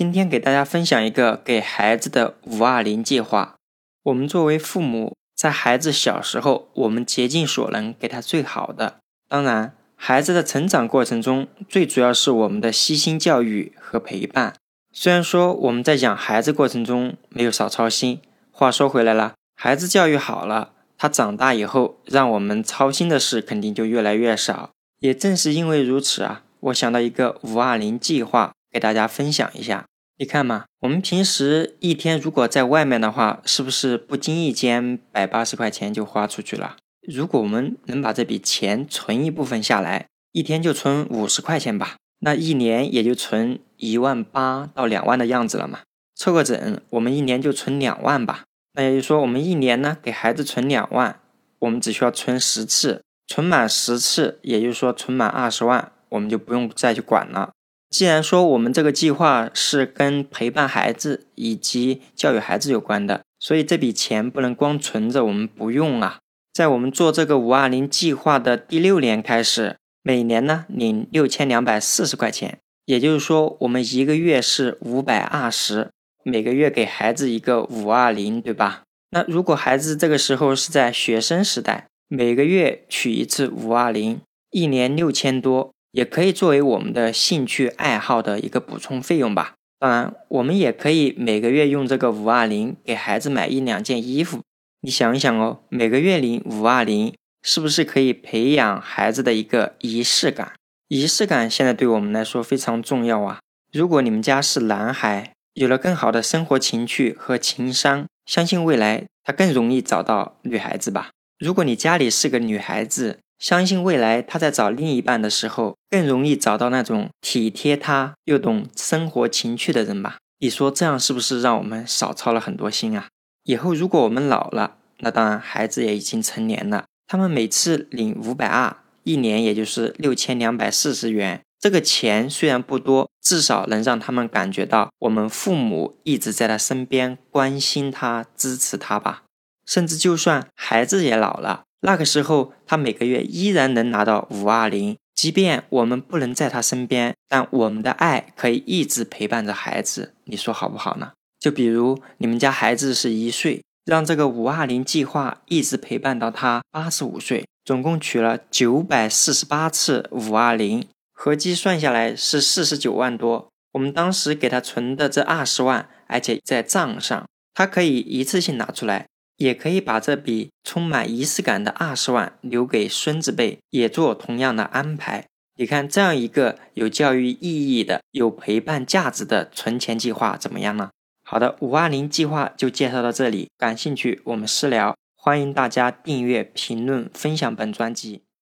今天给大家分享一个给孩子的五二零计划。我们作为父母，在孩子小时候，我们竭尽所能给他最好的。当然，孩子的成长过程中，最主要是我们的悉心教育和陪伴。虽然说我们在养孩子过程中没有少操心，话说回来了，孩子教育好了，他长大以后，让我们操心的事肯定就越来越少。也正是因为如此啊，我想到一个五二零计划。给大家分享一下，你看嘛，我们平时一天如果在外面的话，是不是不经意间百八十块钱就花出去了？如果我们能把这笔钱存一部分下来，一天就存五十块钱吧，那一年也就存一万八到两万的样子了嘛。凑个整，我们一年就存两万吧。那也就是说，我们一年呢给孩子存两万，我们只需要存十次，存满十次，也就是说存满二十万，我们就不用再去管了。既然说我们这个计划是跟陪伴孩子以及教育孩子有关的，所以这笔钱不能光存着我们不用啊。在我们做这个五二零计划的第六年开始，每年呢领六千两百四十块钱，也就是说我们一个月是五百二十，每个月给孩子一个五二零，对吧？那如果孩子这个时候是在学生时代，每个月取一次五二零，一年六千多。也可以作为我们的兴趣爱好的一个补充费用吧。当然，我们也可以每个月用这个五二零给孩子买一两件衣服。你想一想哦，每个月领五二零，是不是可以培养孩子的一个仪式感？仪式感现在对我们来说非常重要啊。如果你们家是男孩，有了更好的生活情趣和情商，相信未来他更容易找到女孩子吧。如果你家里是个女孩子，相信未来，他在找另一半的时候，更容易找到那种体贴他又懂生活情趣的人吧？你说这样是不是让我们少操了很多心啊？以后如果我们老了，那当然孩子也已经成年了，他们每次领五百二，一年也就是六千两百四十元。这个钱虽然不多，至少能让他们感觉到我们父母一直在他身边，关心他、支持他吧。甚至就算孩子也老了。那个时候，他每个月依然能拿到五二零，即便我们不能在他身边，但我们的爱可以一直陪伴着孩子。你说好不好呢？就比如你们家孩子是一岁，让这个五二零计划一直陪伴到他八十五岁，总共取了九百四十八次五二零，合计算下来是四十九万多。我们当时给他存的这二十万，而且在账上，他可以一次性拿出来。也可以把这笔充满仪式感的二十万留给孙子辈，也做同样的安排。你看，这样一个有教育意义的、有陪伴价值的存钱计划怎么样呢？好的，五二零计划就介绍到这里，感兴趣我们私聊，欢迎大家订阅、评论、分享本专辑。